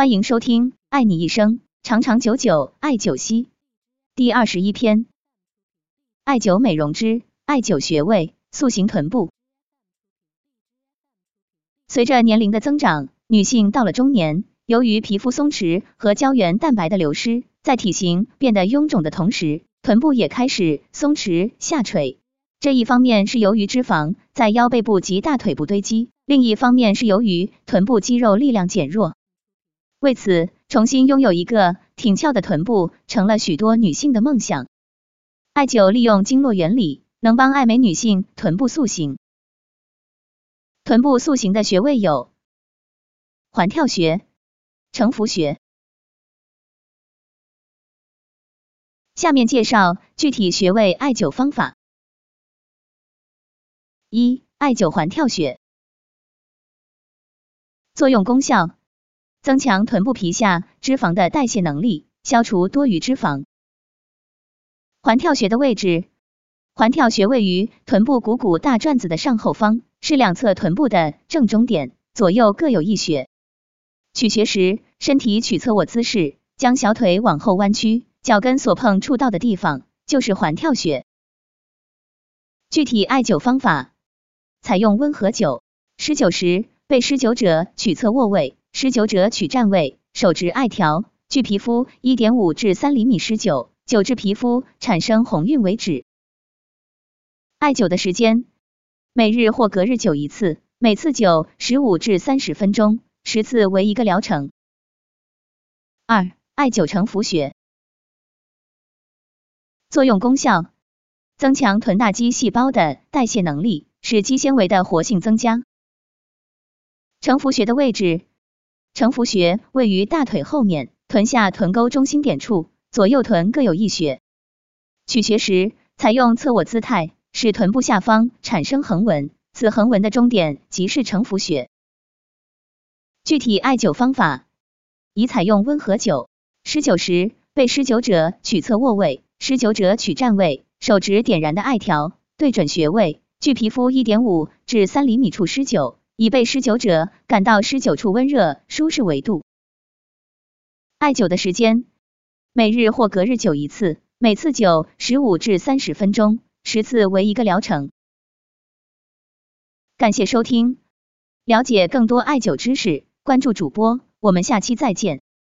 欢迎收听《爱你一生，长长久久爱九溪》第二十一篇：艾灸美容之艾灸穴位，塑形臀部。随着年龄的增长，女性到了中年，由于皮肤松弛和胶原蛋白的流失，在体型变得臃肿的同时，臀部也开始松弛下垂。这一方面是由于脂肪在腰背部及大腿部堆积，另一方面是由于臀部肌肉力量减弱。为此，重新拥有一个挺翘的臀部成了许多女性的梦想。艾灸利用经络原理，能帮爱美女性臀部塑形。臀部塑形的穴位有环跳穴、承浮穴。下面介绍具体穴位艾灸方法。一、艾灸环跳穴，作用功效：增强臀部皮下脂肪的代谢能力，消除多余脂肪。环跳穴的位置，环跳穴位于臀部股骨大转子的上后方，是两侧臀部的正中点，左右各有一穴。取穴时，身体取侧卧姿势，将小腿往后弯曲，脚跟所碰触到的地方就是环跳穴。具体艾灸方法。采用温和灸，施灸时，被施灸者取侧卧位，施灸者取站位，手执艾条，距皮肤一点五至三厘米施灸，灸至皮肤产生红晕为止。艾灸的时间，每日或隔日灸一次，每次灸十五至三十分钟，十次为一个疗程。二、艾灸承浮穴，作用功效，增强臀大肌细胞的代谢能力。使肌纤维的活性增加。承浮穴的位置，承浮穴位于大腿后面，臀下臀沟中心点处，左右臀各有一穴。取穴时，采用侧卧姿态，使臀部下方产生横纹，此横纹的中点即是承浮穴。具体艾灸方法，宜采用温和灸。施灸时，被施灸者取侧卧位，施灸者取站位，手指点燃的艾条，对准穴位。距皮肤一点五至三厘米处施灸，以被施灸者感到施灸处温热舒适为度。艾灸的时间，每日或隔日灸一次，每次灸十五至三十分钟，十次为一个疗程。感谢收听，了解更多艾灸知识，关注主播，我们下期再见。